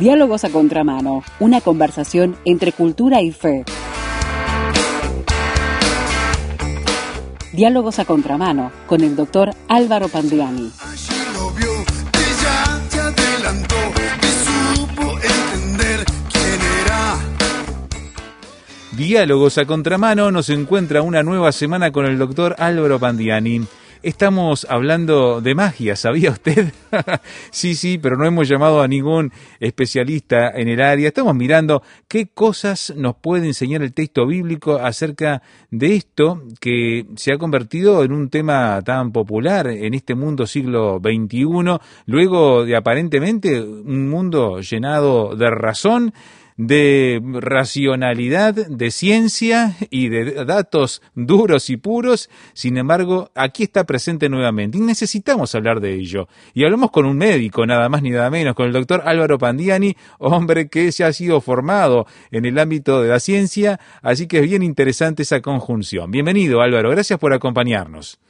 Diálogos a Contramano, una conversación entre cultura y fe. Diálogos a Contramano con el doctor Álvaro Pandiani. Diálogos a Contramano nos encuentra una nueva semana con el doctor Álvaro Pandiani. Estamos hablando de magia, ¿sabía usted? sí, sí, pero no hemos llamado a ningún especialista en el área. Estamos mirando qué cosas nos puede enseñar el texto bíblico acerca de esto que se ha convertido en un tema tan popular en este mundo siglo XXI, luego de aparentemente un mundo llenado de razón de racionalidad, de ciencia y de datos duros y puros. Sin embargo, aquí está presente nuevamente y necesitamos hablar de ello. Y hablamos con un médico, nada más ni nada menos, con el doctor Álvaro Pandiani, hombre que se ha sido formado en el ámbito de la ciencia, así que es bien interesante esa conjunción. Bienvenido Álvaro, gracias por acompañarnos.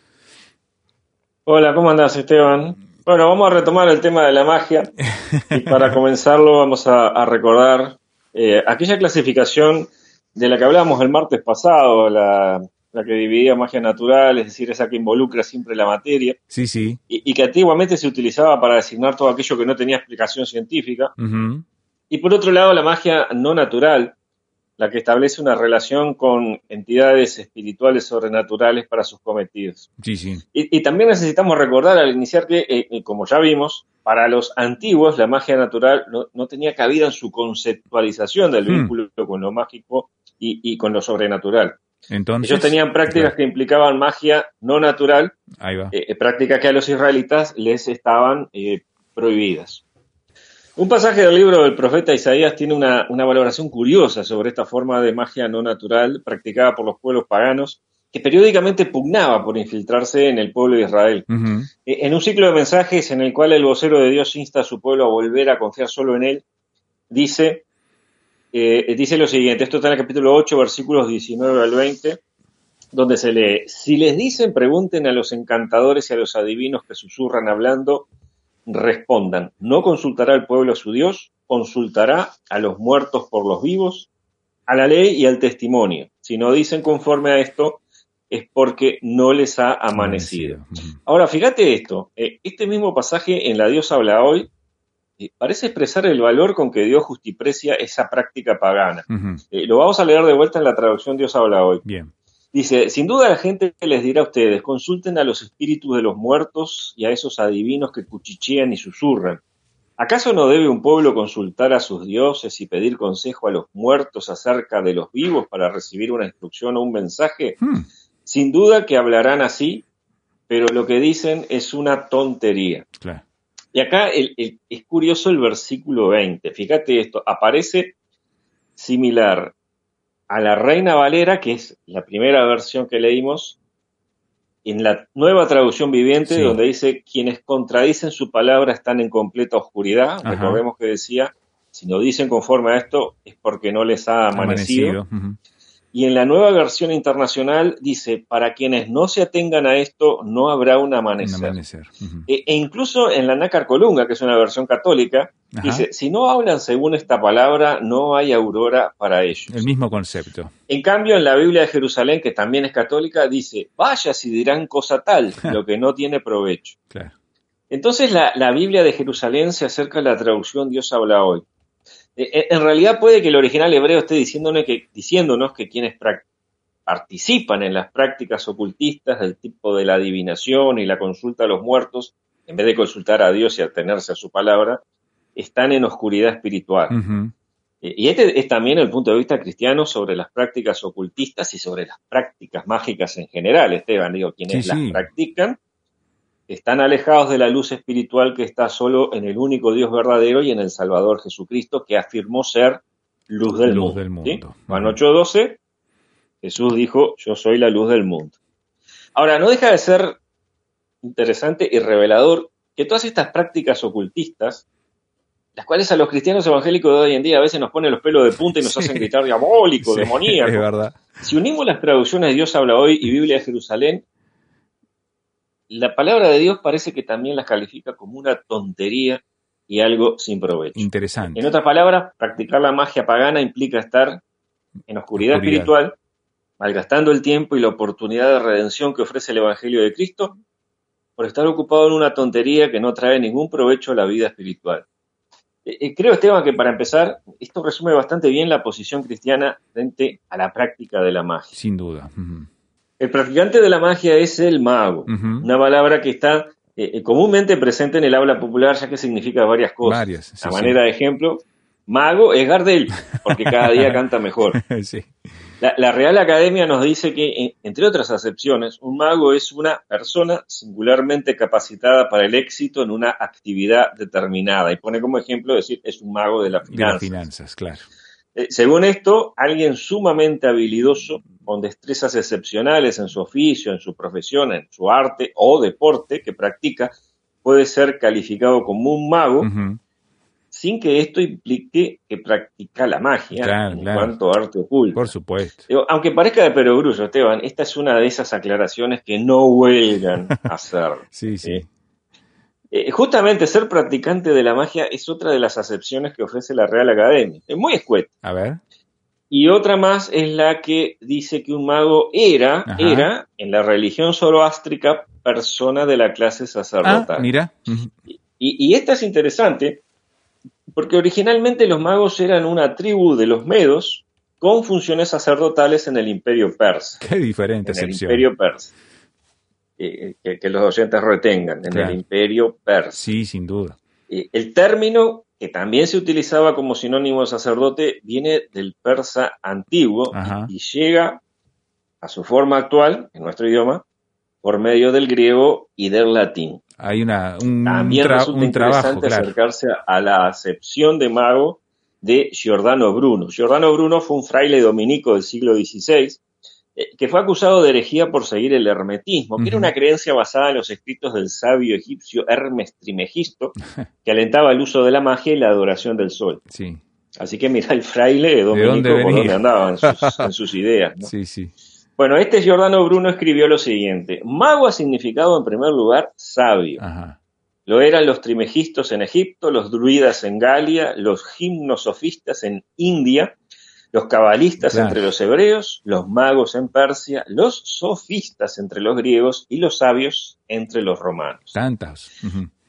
Hola, ¿cómo andás Esteban? Bueno, vamos a retomar el tema de la magia y para comenzarlo vamos a recordar eh, aquella clasificación de la que hablábamos el martes pasado, la, que dividía magia natural, es decir, esa que involucra siempre la materia. Sí, sí. Y, que antiguamente se utilizaba para designar todo aquello que no tenía explicación científica. Y por otro lado, la magia no natural, la que establece una relación con entidades espirituales sobrenaturales para sus cometidos. Sí, sí. Y, también necesitamos recordar al iniciar que, eh, eh, como ya vimos, para los antiguos la magia natural no, tenía cabida en su conceptualización del hmm. vínculo con lo mágico y, con lo sobrenatural. Entonces, Ellos tenían prácticas que implicaban magia no natural, eh, prácticas que a los israelitas les estaban prohibidas. Un pasaje del libro del profeta Isaías tiene una, valoración curiosa sobre esta forma de magia no natural practicada por los pueblos paganos que periódicamente pugnaba por infiltrarse en el pueblo de Israel. Eh, en un ciclo de mensajes en el cual el vocero de Dios insta a su pueblo a volver a confiar solo en él, dice, eh, dice lo siguiente, esto está en el capítulo 8, versículos 19 al 20, donde se lee, si les dicen, pregunten a los encantadores y a los adivinos que susurran hablando, respondan, ¿no consultará el pueblo a su Dios? ¿Consultará a los muertos por los vivos? A la ley y al testimonio. Si no dicen conforme a esto, es porque no les ha amanecido. Ahora, fíjate esto, eh, este mismo pasaje en la Dios habla hoy parece expresar el valor con que Dios justiprecia esa práctica pagana. Eh, lo vamos a leer de vuelta en la traducción Dios habla hoy. Bien. Dice, sin duda la gente les dirá a ustedes, consulten a los espíritus de los muertos y a esos adivinos que cuchichean y susurran. ¿Acaso no debe un pueblo consultar a sus dioses y pedir consejo a los muertos acerca de los vivos para recibir una instrucción o un mensaje? Hmm. Sin duda que hablarán así, pero lo que dicen es una tontería. Y acá es curioso el versículo 20. Fíjate esto, aparece similar a la Reina Valera, que es la primera versión que leímos, en la nueva traducción viviente, donde dice, quienes contradicen su palabra están en completa oscuridad. Recordemos que decía, si no dicen conforme a esto, es porque no les ha amanecido. Y en la nueva versión internacional dice, para quienes no se atengan a esto, no habrá un amanecer. E, e, incluso en la Nácar Colunga, que es una versión católica, dice, si no hablan según esta palabra, no hay aurora para ellos. El mismo concepto. En cambio, en la Biblia de Jerusalén, que también es católica, dice, vaya si dirán cosa tal, lo que no tiene provecho. Entonces la, la Biblia de Jerusalén se acerca a la traducción Dios habla hoy. Eh, eh, en realidad puede que el original hebreo esté diciéndonos que, diciéndonos que quienes participan en las prácticas ocultistas del tipo de la adivinación y la consulta a los muertos, en vez de consultar a Dios y atenerse a su palabra, están en oscuridad espiritual. Eh, y este es también el punto de vista cristiano sobre las prácticas ocultistas y sobre las prácticas mágicas en general, Esteban. Digo, quienes las practican están alejados de la luz espiritual que está solo en el único Dios verdadero y en el Salvador Jesucristo, que afirmó ser luz del mundo. Juan 8:12, Jesús dijo, yo soy la luz del mundo. Ahora, no deja de ser interesante y revelador que todas estas prácticas ocultistas, las cuales a los cristianos evangélicos de hoy en día a veces nos ponen los pelos de punta y nos hacen gritar diabólico, demoníaco. verdad. Si unimos las traducciones de Dios habla hoy y Biblia de Jerusalén, la palabra de Dios parece que también las califica como una tontería y algo sin provecho. Interesante. En otras palabras, practicar la magia pagana implica estar en oscuridad, espiritual, malgastando el tiempo y la oportunidad de redención que ofrece el Evangelio de Cristo por estar ocupado en una tontería que no trae ningún provecho a la vida espiritual. Eh, eh, creo, Esteban, que para empezar, esto resume bastante bien la posición cristiana frente a la práctica de la magia. Sin duda. El practicante de la magia es el mago, una palabra que está eh, eh, comúnmente presente en el habla popular, ya que significa varias cosas. Varias, a manera de ejemplo, mago es Gardel, porque cada día canta mejor. La, la, Real Academia nos dice que, entre otras acepciones, un mago es una persona singularmente capacitada para el éxito en una actividad determinada. Y pone como ejemplo decir, es un mago de las finanzas. De las finanzas, claro. Eh, según esto, alguien sumamente habilidoso, con destrezas excepcionales en su oficio, en su profesión, en su arte o deporte que practica, puede ser calificado como un mago, sin que esto implique que practica la magia en cuanto a arte oculto. Por supuesto. aunque parezca de perogrullo, Esteban, esta es una de esas aclaraciones que no huelgan a hacer. sí, sí. ¿eh? Eh, justamente ser practicante de la magia es otra de las acepciones que ofrece la Real Academia. Es muy escueta. A ver. Y otra más es la que dice que un mago era, era, en la religión zoroástrica, persona de la clase sacerdotal. Ah, mira. y, esta es interesante porque originalmente los magos eran una tribu de los medos con funciones sacerdotales en el imperio persa. Qué diferente en el imperio persa. Que, los oyentes retengan, en el imperio persa. Sí, sin duda. el término que también se utilizaba como sinónimo de sacerdote viene del persa antiguo y, llega a su forma actual, en nuestro idioma, por medio del griego y del latín. Hay una, un, También resulta interesante acercarse a la acepción de mago de Giordano Bruno. Giordano Bruno fue un fraile dominico del siglo XVI que fue acusado de herejía por seguir el hermetismo, que era una creencia basada en los escritos del sabio egipcio Hermes Trimegisto, que alentaba el uso de la magia y la adoración del sol. Sí. Así que mira el fraile dominico ¿De por dónde andaba en sus, ideas. Sí, sí. Bueno, este Giordano Bruno escribió lo siguiente. Mago ha significado en primer lugar sabio. Lo eran los trimegistos en Egipto, los druidas en Galia, los gimnosofistas en India, los cabalistas entre los hebreos, los magos en Persia, los sofistas entre los griegos y los sabios entre los romanos. Tantas.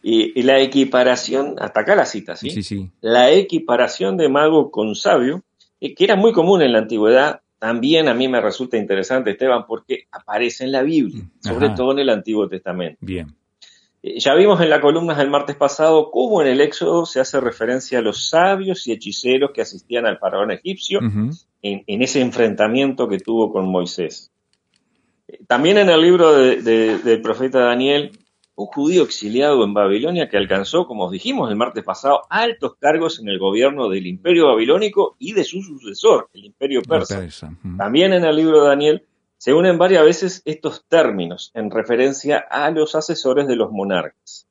y, la equiparación, hasta acá la cita, ¿sí? Sí, sí. La equiparación de mago con sabio, eh, que era muy común en la antigüedad, también a mí me resulta interesante, Esteban, porque aparece en la Biblia, sobre todo en el Antiguo Testamento. Bien. Eh, ya vimos en la columna del martes pasado cómo en el Éxodo se hace referencia a los sabios y hechiceros que asistían al faraón egipcio en, ese enfrentamiento que tuvo con Moisés. Eh, también en el libro del profeta Daniel, un judío exiliado en Babilonia que alcanzó, como os dijimos el martes pasado, altos cargos en el gobierno del imperio babilónico y de su sucesor, el imperio persa. También en el libro de Daniel se unen varias veces estos términos en referencia a los asesores de los monarcas.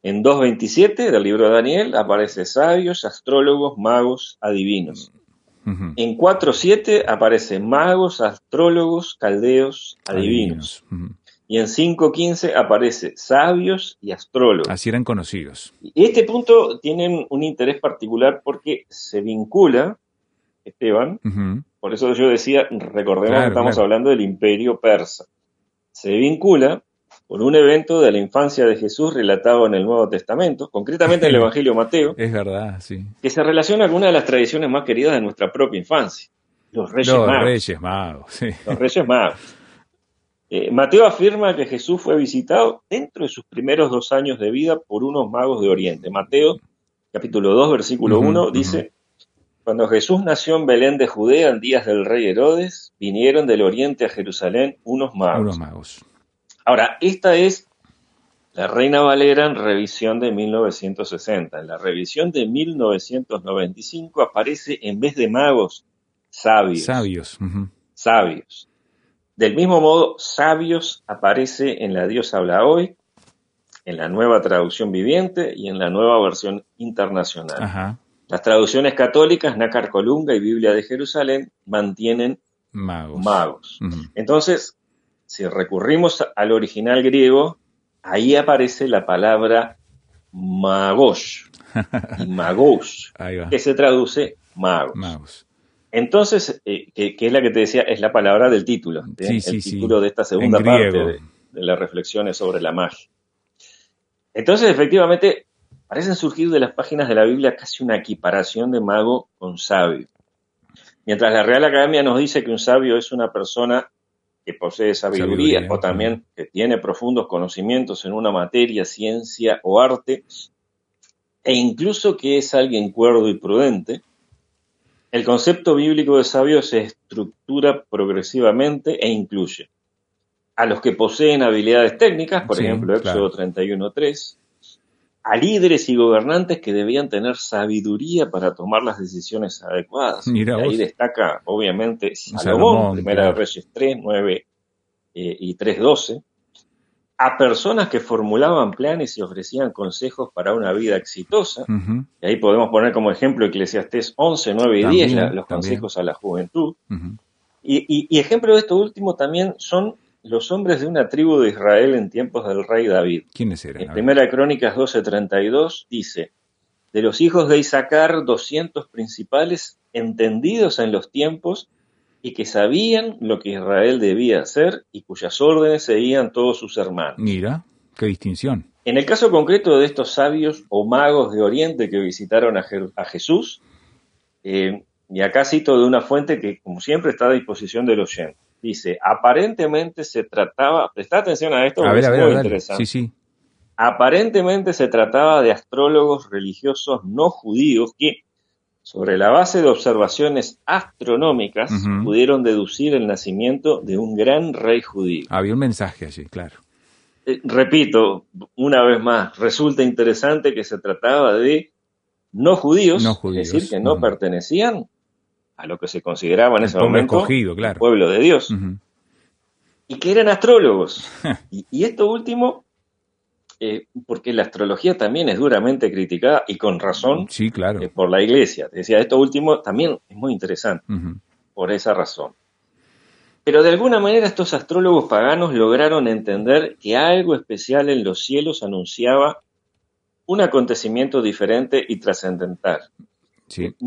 En 2.27 del libro de Daniel aparece sabios, astrólogos, magos, adivinos. En 4.7 aparece magos, astrólogos, caldeos, adivinos. Y en 5.15 aparece sabios y astrólogos. Así eran conocidos. Y este punto tiene un interés particular porque se vincula, Esteban, por eso yo decía, recordemos que estamos hablando del imperio persa. Se vincula con un evento de la infancia de Jesús relatado en el Nuevo Testamento, concretamente en el Evangelio Mateo. Es verdad, sí. Que se relaciona con una de las tradiciones más queridas de nuestra propia infancia. Los Reyes los Magos. Reyes Magos, sí. Los Reyes Magos. Eh, Mateo afirma que Jesús fue visitado dentro de sus primeros dos años de vida por unos magos de Oriente. Mateo, capítulo 2, versículo 1, dice, cuando Jesús nació en Belén de Judea en días del rey Herodes, vinieron del oriente a Jerusalén unos magos. Unos magos. Ahora, esta es la Reina Valera en revisión de 1960. En la revisión de 1995 aparece en vez de magos, sabios. Sabios. Sabios. Del mismo modo, sabios aparece en la Dios habla hoy, en la nueva traducción viviente y en la nueva versión internacional. Ajá. Las traducciones católicas, Nácar Colunga y Biblia de Jerusalén, mantienen magos. Entonces, si recurrimos al original griego, ahí aparece la palabra magos y magos, que se traduce magos. Entonces, eh, que, es la que te decía, es la palabra del título, el título de esta segunda parte de, de, las reflexiones sobre la magia. Entonces, efectivamente, parecen surgir de las páginas de la Biblia casi una equiparación de mago con sabio. Mientras la Real Academia nos dice que un sabio es una persona que posee sabiduría, o también que tiene profundos conocimientos en una materia, ciencia o arte, e incluso que es alguien cuerdo y prudente, el concepto bíblico de sabio se estructura progresivamente e incluye a los que poseen habilidades técnicas, por ejemplo, Éxodo 31.3, a líderes y gobernantes que debían tener sabiduría para tomar las decisiones adecuadas. ahí destaca, obviamente, Salomón, Primera de Reyes 3, 9 eh, y 3, 12. A personas que formulaban planes y ofrecían consejos para una vida exitosa. Y ahí podemos poner como ejemplo Eclesiastés 11, 9 y 10, los consejos a la juventud. y, y ejemplo de esto último también son los hombres de una tribu de Israel en tiempos del rey David. ¿Quiénes eran? En Primera Crónicas 12:32 dice, de los hijos de Isaacar, 200 principales entendidos en los tiempos y que sabían lo que Israel debía hacer y cuyas órdenes seguían todos sus hermanos. Mira, qué distinción. En el caso concreto de estos sabios o magos de Oriente que visitaron a, Jesús, eh, y acá cito de una fuente que, como siempre, está a disposición del oyente. Dice, aparentemente se trataba, presta atención a esto, es muy interesante. Sí, sí. Aparentemente se trataba de astrólogos religiosos no judíos que, sobre la base de observaciones astronómicas, pudieron deducir el nacimiento de un gran rey judío. Había un mensaje allí, claro. Eh, repito, una vez más, resulta interesante que se trataba de no judíos, es decir, que no pertenecían a lo que se consideraba en ese momento el pueblo de Dios. Y que eran astrólogos. y, esto último, eh, porque la astrología también es duramente criticada y con razón sí, claro. Eh, por la iglesia. decía, esto último también es muy interesante por esa razón. Pero de alguna manera estos astrólogos paganos lograron entender que algo especial en los cielos anunciaba un acontecimiento diferente y trascendental.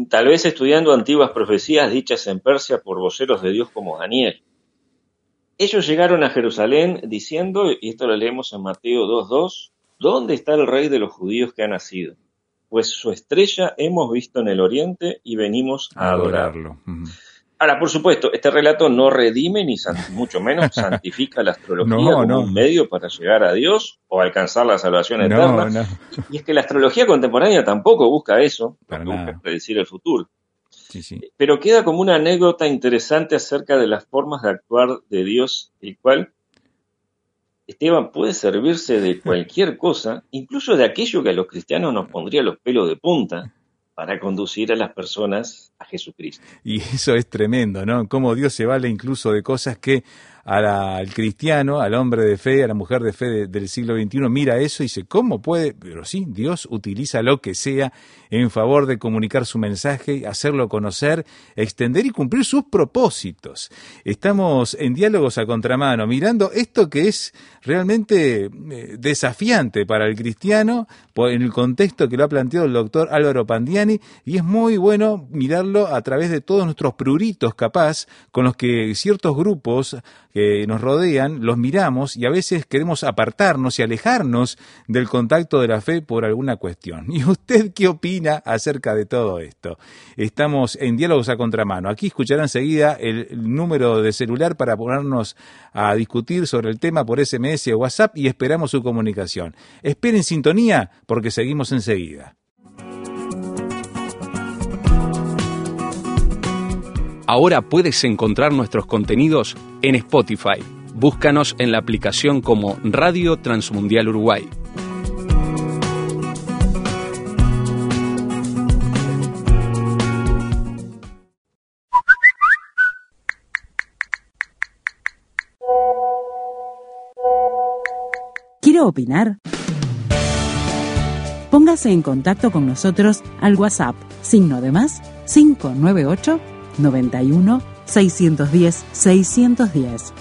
Tal vez estudiando antiguas profecías dichas en Persia por voceros de Dios como Daniel. Ellos llegaron a Jerusalén diciendo, y esto lo leemos en Mateo 2.2, ¿dónde está el rey de los judíos que ha nacido? Pues su estrella hemos visto en el oriente y venimos a, adorarlo. Ahora, por supuesto, este relato no redime ni mucho menos santifica la astrología como un medio para llegar a Dios o alcanzar la salvación eterna. Y es que la astrología contemporánea tampoco busca eso, busca predecir el futuro. Pero queda como una anécdota interesante acerca de las formas de actuar de Dios, el cual Esteban puede servirse de cualquier cosa, incluso de aquello que a los cristianos nos pondría los pelos de punta para conducir a las personas a Jesucristo. Y eso es tremendo, ¿no? Cómo Dios se vale incluso de cosas que al cristiano, al hombre de fe, a la mujer de fe del siglo XXI, mira eso y dice, ¿cómo puede? Pero sí, Dios utiliza lo que sea en favor de comunicar su mensaje, hacerlo conocer, extender y cumplir sus propósitos. Estamos en diálogos a contramano, mirando esto que es realmente eh, desafiante para el cristiano en el contexto que lo ha planteado el doctor Álvaro Pandiani y es muy bueno mirarlo a través de todos nuestros pruritos capaz con los que ciertos grupos que nos rodean, los miramos y a veces queremos apartarnos y alejarnos del contacto de la fe por alguna cuestión. ¿Y usted qué opina acerca de todo esto? Estamos en diálogos a contramano. Aquí escuchará enseguida el número de celular para ponernos a discutir sobre el tema por SMS o WhatsApp y esperamos su comunicación. Esperen sintonía porque seguimos enseguida. Ahora puedes encontrar nuestros contenidos en Spotify. Búscanos en la aplicación como Radio Transmundial Uruguay. ¿Quiere opinar? Póngase en contacto con nosotros al WhatsApp, signo de más 598 91 610 610.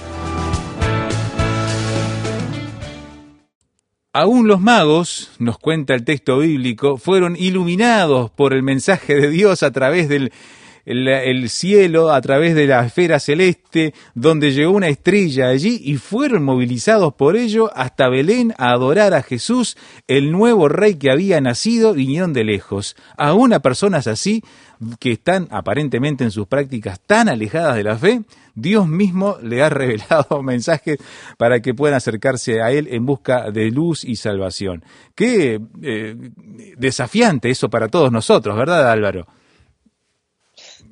Aún los magos, nos cuenta el texto bíblico, fueron iluminados por el mensaje de Dios a través del el, cielo a través de la esfera celeste, donde llegó una estrella allí y fueron movilizados por ello hasta Belén a adorar a Jesús, el nuevo rey que había nacido, vinieron de lejos. Aún a personas así, que están aparentemente en sus prácticas tan alejadas de la fe, Dios mismo le ha revelado mensajes para que puedan acercarse a Él en busca de luz y salvación. Qué eh, desafiante eso para todos nosotros, ¿verdad Álvaro?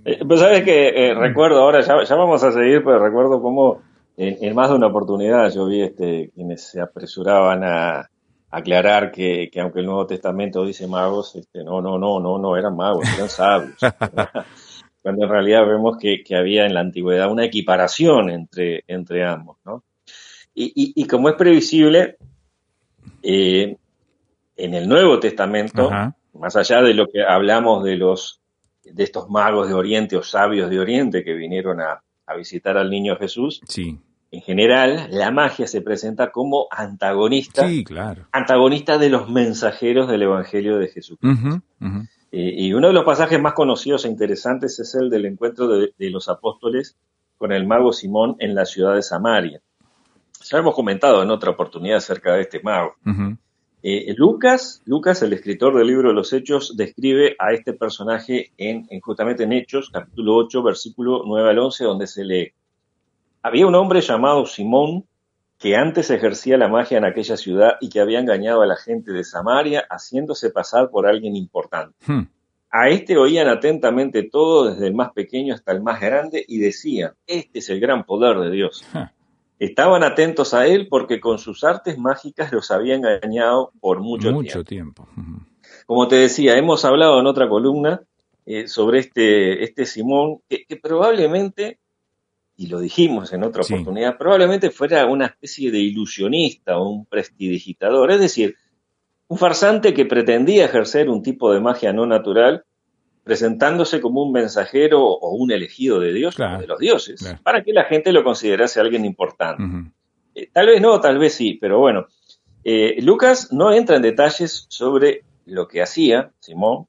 Eh, pues sabes que eh, recuerdo, ahora ya, vamos a seguir, pero recuerdo cómo en, más de una oportunidad yo vi este, quienes se apresuraban a aclarar que, aunque el Nuevo Testamento dice magos, este, no, no, no, no, no eran magos, eran sabios. Cuando en realidad vemos que, había en la antigüedad una equiparación entre, entre ambos, ¿no? Y, como es previsible, eh, en el Nuevo Testamento, más allá de lo que hablamos de los de estos magos de Oriente o sabios de Oriente que vinieron a, visitar al niño Jesús. Sí. En general, la magia se presenta como antagonista, sí, claro. antagonista de los mensajeros del Evangelio de Jesús. y uno de los pasajes más conocidos e interesantes es el del encuentro de, los apóstoles con el mago Simón en la ciudad de Samaria. Ya hemos comentado en otra oportunidad acerca de este mago. Eh, Lucas, Lucas, el escritor del libro de los Hechos, describe a este personaje en, justamente en Hechos, capítulo 8, versículo 9 al 11, donde se lee, había un hombre llamado Simón que antes ejercía la magia en aquella ciudad y que había engañado a la gente de Samaria haciéndose pasar por alguien importante. Hmm. A este oían atentamente todo, desde el más pequeño hasta el más grande, y decían, este es el gran poder de Dios. Estaban atentos a él porque con sus artes mágicas los había engañado por mucho, mucho tiempo. Como te decía, hemos hablado en otra columna eh, sobre este, este Simón, que, probablemente, y lo dijimos en otra oportunidad, probablemente fuera una especie de ilusionista o un prestidigitador, es decir, un farsante que pretendía ejercer un tipo de magia no natural presentándose como un mensajero o un elegido de Dios, de los dioses, para que la gente lo considerase alguien importante. Eh, tal vez no, tal vez sí, pero bueno, eh, Lucas no entra en detalles sobre lo que hacía Simón,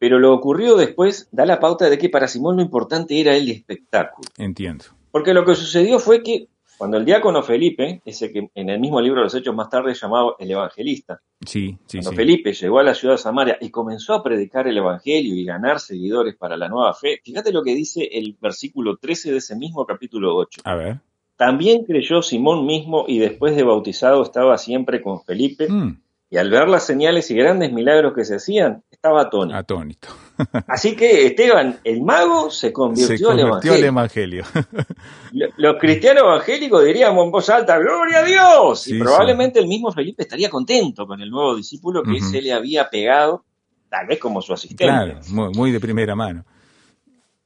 pero lo ocurrido después da la pauta de que para Simón lo importante era el espectáculo. Entiendo. Porque lo que sucedió fue que cuando el diácono Felipe, ese que en el mismo libro de los Hechos más tarde llamado el Evangelista, sí, sí, cuando Felipe llegó a la ciudad de Samaria y comenzó a predicar el Evangelio y ganar seguidores para la nueva fe, fíjate lo que dice el versículo 13 de ese mismo capítulo 8. A ver. También creyó Simón mismo y después de bautizado estaba siempre con Felipe. Mm. Y al ver las señales y grandes milagros que se hacían, estaba atónito. Atónito. Así que Esteban, el mago, se convirtió, al Evangelio. Los cristianos evangélicos diríamos en voz alta, ¡Gloria a Dios! y probablemente el mismo Felipe estaría contento con el nuevo discípulo que se le había pegado, tal vez como su asistente. Claro, muy de primera mano.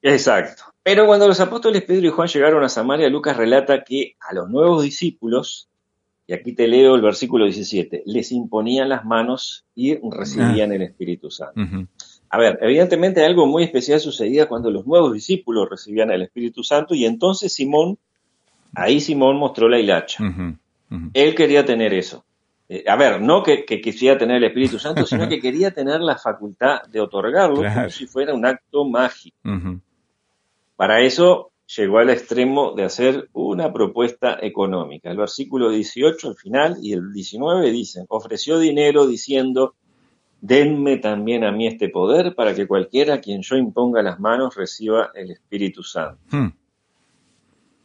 Exacto. Pero cuando los apóstoles Pedro y Juan llegaron a Samaria, Lucas relata que a los nuevos discípulos y aquí te leo el versículo 17. Les imponían las manos y recibían ah. el Espíritu Santo. A ver, evidentemente algo muy especial sucedía cuando los nuevos discípulos recibían el Espíritu Santo y entonces Simón, ahí Simón mostró la hilacha. Él quería tener eso. Eh, a ver, no que, quisiera tener el Espíritu Santo, sino que quería tener la facultad de otorgarlo como si fuera un acto mágico. Para eso llegó al extremo de hacer una propuesta económica. El versículo 18 al final y el 19 dicen, ofreció dinero diciendo, denme también a mí este poder para que cualquiera a quien yo imponga las manos reciba el Espíritu Santo. Hmm.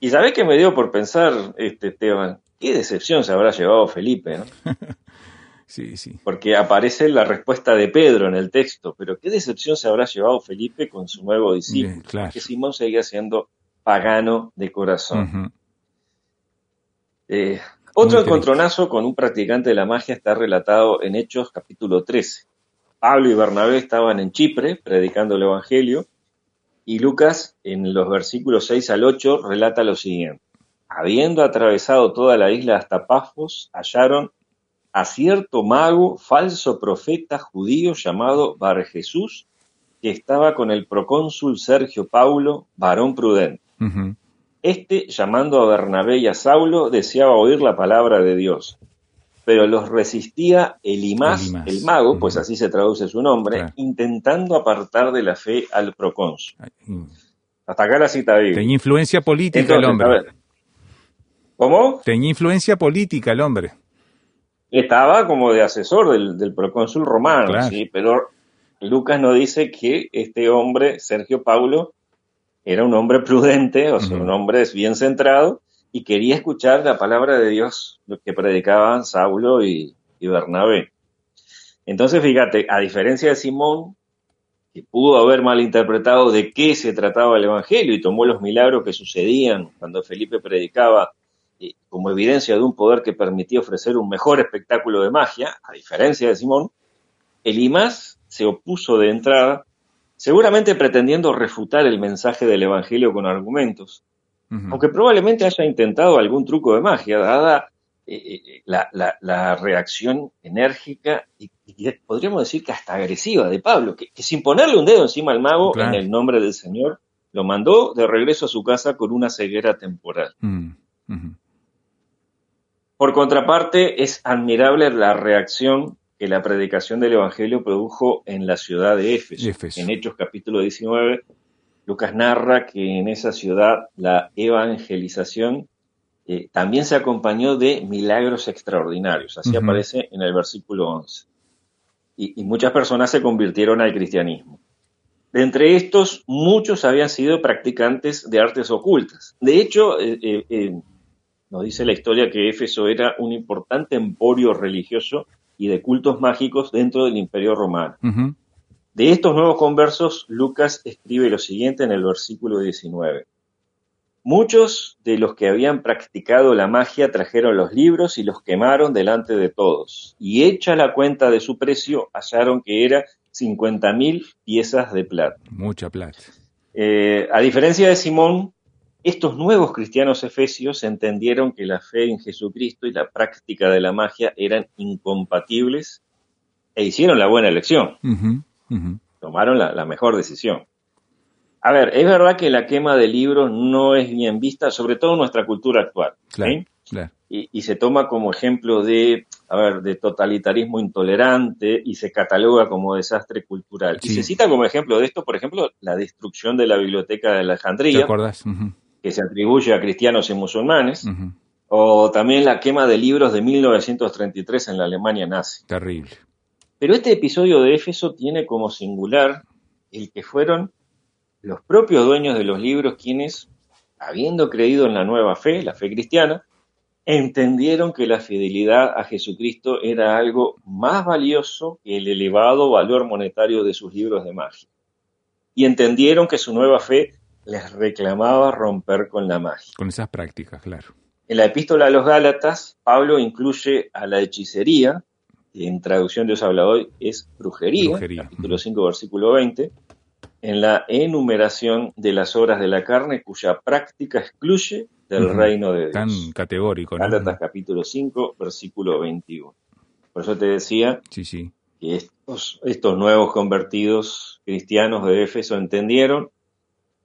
Y sabés que me dio por pensar, este Esteban, qué decepción se habrá llevado Felipe, ¿no? sí, sí. Porque aparece la respuesta de Pedro en el texto, pero qué decepción se habrá llevado Felipe con su nuevo discípulo, que Simón seguía siendo pagano de corazón. Eh, otro encontronazo con un practicante de la magia está relatado en Hechos capítulo 13. Pablo y Bernabé estaban en Chipre predicando el Evangelio y Lucas en los versículos 6 al 8 relata lo siguiente. Habiendo atravesado toda la isla hasta Pafos, hallaron a cierto mago, falso profeta judío llamado Bar Jesús, que estaba con el procónsul Sergio Paulo, varón prudente. Este, llamando a Bernabé y a Saulo, deseaba oír la palabra de Dios. Pero los resistía Elimás, el mago, pues así se traduce su nombre, intentando apartar de la fe al procónsul. Mm. Hasta acá la cita vive. Tenía influencia política el hombre. ¿Cómo? Tenía influencia política el hombre. Estaba como de asesor del, del procónsul romano, sí, pero Lucas no dice que este hombre, Sergio Paulo, era un hombre prudente, o sea, un hombre bien centrado, y quería escuchar la palabra de Dios lo que predicaban Saulo y, Bernabé. Entonces, fíjate, a diferencia de Simón, que pudo haber malinterpretado de qué se trataba el Evangelio y tomó los milagros que sucedían cuando Felipe predicaba eh, como evidencia de un poder que permitía ofrecer un mejor espectáculo de magia, a diferencia de Simón, Elimas se opuso de entrada, seguramente pretendiendo refutar el mensaje del Evangelio con argumentos, aunque probablemente haya intentado algún truco de magia, dada eh, eh, la, reacción enérgica y, podríamos decir que hasta agresiva de Pablo, que, sin ponerle un dedo encima al mago en el nombre del Señor, lo mandó de regreso a su casa con una ceguera temporal. Mm, Por contraparte, es admirable la reacción que la predicación del Evangelio produjo en la ciudad de Éfeso. En Hechos capítulo 19, Lucas narra que en esa ciudad la evangelización eh, también se acompañó de milagros extraordinarios, así aparece en el versículo 11. Y, muchas personas se convirtieron al cristianismo. De entre estos, muchos habían sido practicantes de artes ocultas. De hecho, eh, eh, nos dice la historia que Éfeso era un importante emporio religioso y de cultos mágicos dentro del imperio romano. De estos nuevos conversos, Lucas escribe lo siguiente en el versículo 19. Muchos de los que habían practicado la magia trajeron los libros y los quemaron delante de todos, y hecha la cuenta de su precio, hallaron que era 50 mil piezas de plata. Mucha plata. Eh, a diferencia de Simón, estos nuevos cristianos efesios entendieron que la fe en Jesucristo y la práctica de la magia eran incompatibles e hicieron la buena elección. Tomaron la, mejor decisión. A ver, es verdad que la quema de libros no es bien vista, sobre todo en nuestra cultura actual. Y, se toma como ejemplo de, a ver, de totalitarismo intolerante y se cataloga como desastre cultural. Y se cita como ejemplo de esto, por ejemplo, la destrucción de la biblioteca de Alejandría, que se atribuye a cristianos y musulmanes, o también la quema de libros de 1933 en la Alemania nazi. Terrible. Pero este episodio de Éfeso tiene como singular el que fueron los propios dueños de los libros quienes, habiendo creído en la nueva fe, la fe cristiana, entendieron que la fidelidad a Jesucristo era algo más valioso que el elevado valor monetario de sus libros de magia. Y entendieron que su nueva fe les reclamaba romper con la magia. Con esas prácticas, claro. En la epístola a los Gálatas, Pablo incluye a la hechicería en traducción de Dios habla hoy, es brujería, capítulo 5, versículo 20, en la enumeración de las obras de la carne cuya práctica excluye del reino de Dios. Tan categórico, ¿no? Gálatas capítulo 5, versículo 21. Por eso te decía sí, sí. que estos, estos nuevos convertidos cristianos de Éfeso entendieron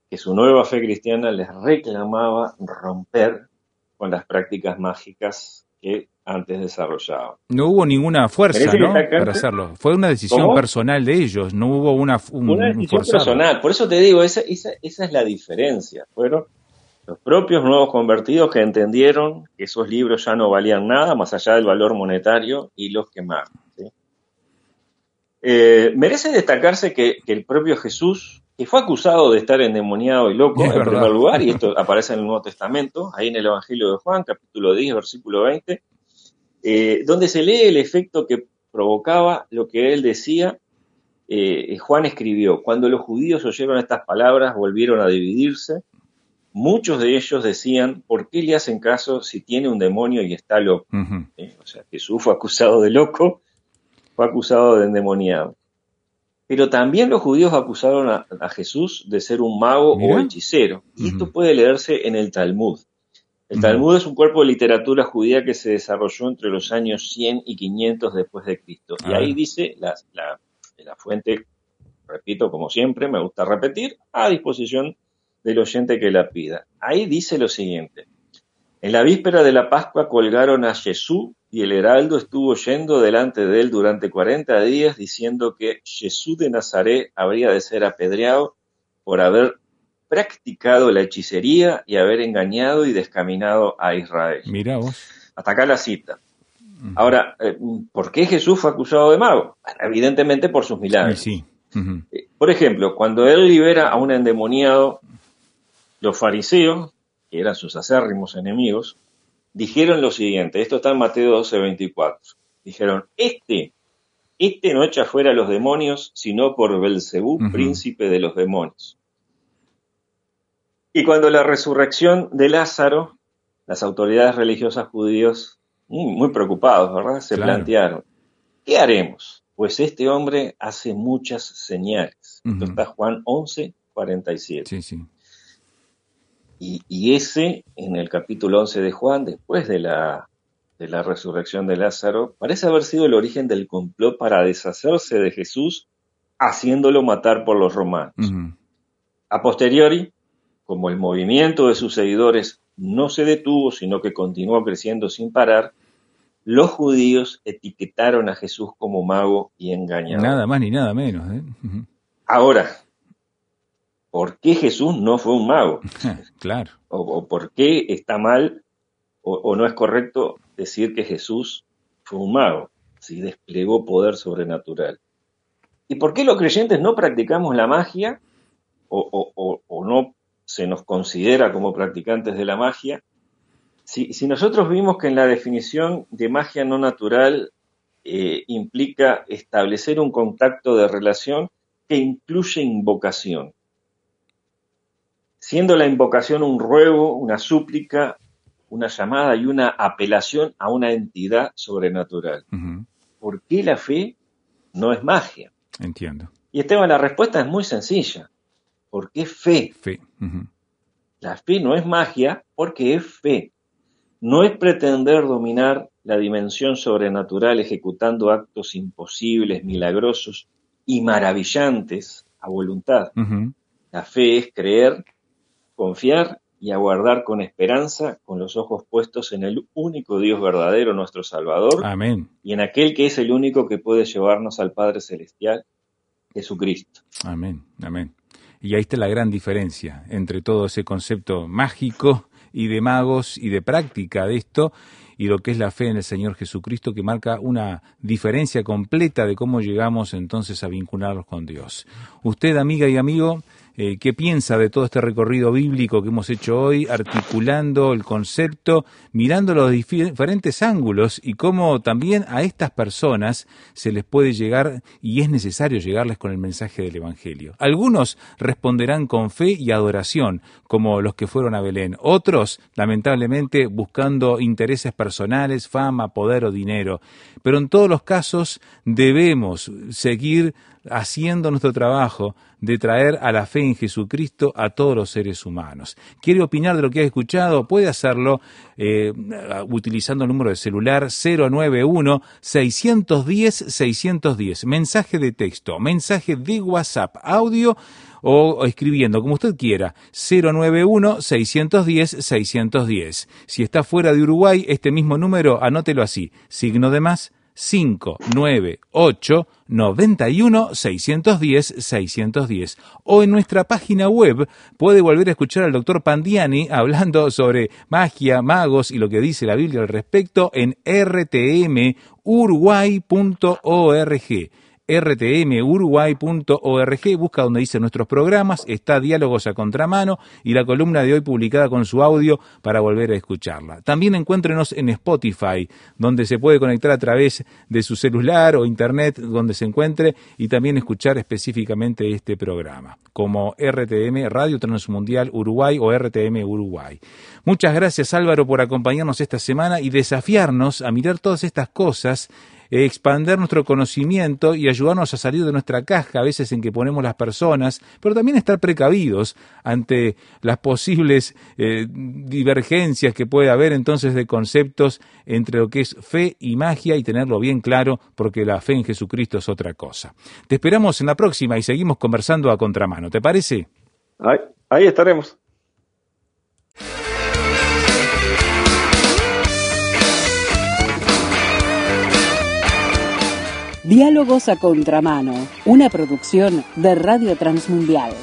que su nueva fe cristiana les reclamaba romper con las prácticas mágicas que antes desarrollado. No hubo ninguna fuerza ¿no? para hacerlo. Fue una decisión personal de ellos, no hubo una... una decisión personal, por eso te digo, esa, esa, esa es la diferencia. Fueron los propios nuevos convertidos que entendieron que esos libros ya no valían nada más allá del valor monetario y los quemaron. Eh, merece destacarse que, el propio Jesús, que fue acusado de estar endemoniado y loco en primer lugar, y esto aparece en el Nuevo Testamento, ahí en el Evangelio de Juan, capítulo 10, versículo 20, eh, donde se lee el efecto que provocaba lo que él decía. Eh, Juan escribió, cuando los judíos oyeron estas palabras volvieron a dividirse. Muchos de ellos decían, ¿por qué le hacen caso si tiene un demonio y está loco? Eh, o sea, Jesús fue acusado de loco, fue acusado de endemoniado. Pero también los judíos acusaron a, Jesús de ser un mago o hechicero. Y esto puede leerse en el Talmud. El Talmud es un cuerpo de literatura judía que se desarrolló entre los años 100 y 500 después de Cristo. Y ahí dice la, la, fuente, repito, como siempre, me gusta repetir, a disposición del oyente que la pida. Ahí dice lo siguiente. En la víspera de la Pascua colgaron a Jesús y el heraldo estuvo yendo delante de él durante cuarenta días diciendo que Jesús de Nazaret habría de ser apedreado por haber practicado la hechicería y haber engañado y descaminado a Israel. Mira vos. Hasta acá la cita. Ahora, eh, ¿por qué Jesús fue acusado de mago? evidentemente por sus milagros. Sí. Eh, por ejemplo, cuando él libera a un endemoniado, los fariseos, que eran sus acérrimos enemigos, dijeron lo siguiente, esto está en Mateo 12, 24. Dijeron, este, este no echa fuera a los demonios, sino por Belcebú, príncipe de los demonios. Y cuando la resurrección de Lázaro, las autoridades religiosas judíos, muy, preocupados, ¿verdad? Se plantearon, ¿qué haremos? Pues este hombre hace muchas señales. Esto está Juan 11, 47. Sí, sí. Y, y, ese, en el capítulo 11 de Juan, después de la, de la resurrección de Lázaro, parece haber sido el origen del complot para deshacerse de Jesús, haciéndolo matar por los romanos. A posteriori, como el movimiento de sus seguidores no se detuvo, sino que continuó creciendo sin parar, los judíos etiquetaron a Jesús como mago y engañador. Nada más ni nada menos. ¿eh? Ahora, ¿por qué Jesús no fue un mago? claro. O, por qué está mal o, no es correcto decir que Jesús fue un mago, si desplegó poder sobrenatural. ¿Y por qué los creyentes no practicamos la magia o, o no se nos considera como practicantes de la magia, si, nosotros vimos que en la definición de magia no natural eh, implica establecer un contacto de relación que incluye invocación, siendo la invocación un ruego, una súplica, una llamada y una apelación a una entidad sobrenatural. ¿Por qué la fe no es magia? Entiendo. Y Esteban, la respuesta es muy sencilla porque es fe. Fe. La fe no es magia porque es fe. No es pretender dominar la dimensión sobrenatural ejecutando actos imposibles, milagrosos y maravillantes a voluntad. La fe es creer, confiar y aguardar con esperanza, con los ojos puestos en el único Dios verdadero, nuestro Salvador. Amén. Y en aquel que es el único que puede llevarnos al Padre Celestial, Jesucristo. Amén, amén. Y ahí está la gran diferencia entre todo ese concepto mágico y de magos y de práctica de esto y lo que es la fe en el Señor Jesucristo que marca una diferencia completa de cómo llegamos entonces a vincularnos con Dios. Usted, amiga y amigo, eh, qué piensa de todo este recorrido bíblico que hemos hecho hoy, articulando el concepto, mirando los diferentes ángulos y cómo también a estas personas se les puede llegar y es necesario llegarles con el mensaje del Evangelio. Algunos responderán con fe y adoración, como los que fueron a Belén. Otros, lamentablemente, buscando intereses personales, fama, poder o dinero. Pero en todos los casos debemos seguir haciendo nuestro trabajo de traer a la fe en Jesucristo a todos los seres humanos. ¿Quiere opinar de lo que ha escuchado? Puede hacerlo eh, utilizando el número de celular 091-610-610. Mensaje de texto, mensaje de WhatsApp, audio o escribiendo, como usted quiera, 091-610-610. Si está fuera de Uruguay, este mismo número, anótelo así, signo de más 598 91 610 610 o en nuestra página web puede volver a escuchar al doctor Pandiani hablando sobre magia, magos y lo que dice la Biblia al respecto en rtmuruguay.org rtmuruguay.org, busca donde dice nuestros programas, está Diálogos a Contramano y la columna de hoy publicada con su audio para volver a escucharla. También encuéntrenos en Spotify, donde se puede conectar a través de su celular o internet, donde se encuentre, y también escuchar específicamente este programa, como RTM Radio Transmundial Uruguay o RTM Uruguay. Muchas gracias Álvaro por acompañarnos esta semana y desafiarnos a mirar todas estas cosas expander nuestro conocimiento y ayudarnos a salir de nuestra caja, a veces en que ponemos las personas, pero también estar precavidos ante las posibles eh, divergencias que puede haber entonces de conceptos entre lo que es fe y magia y tenerlo bien claro, porque la fe en Jesucristo es otra cosa. Te esperamos en la próxima y seguimos conversando a contramano, ¿te parece? ahí, ahí estaremos. Diálogos a Contramano, una producción de Radio Transmundial.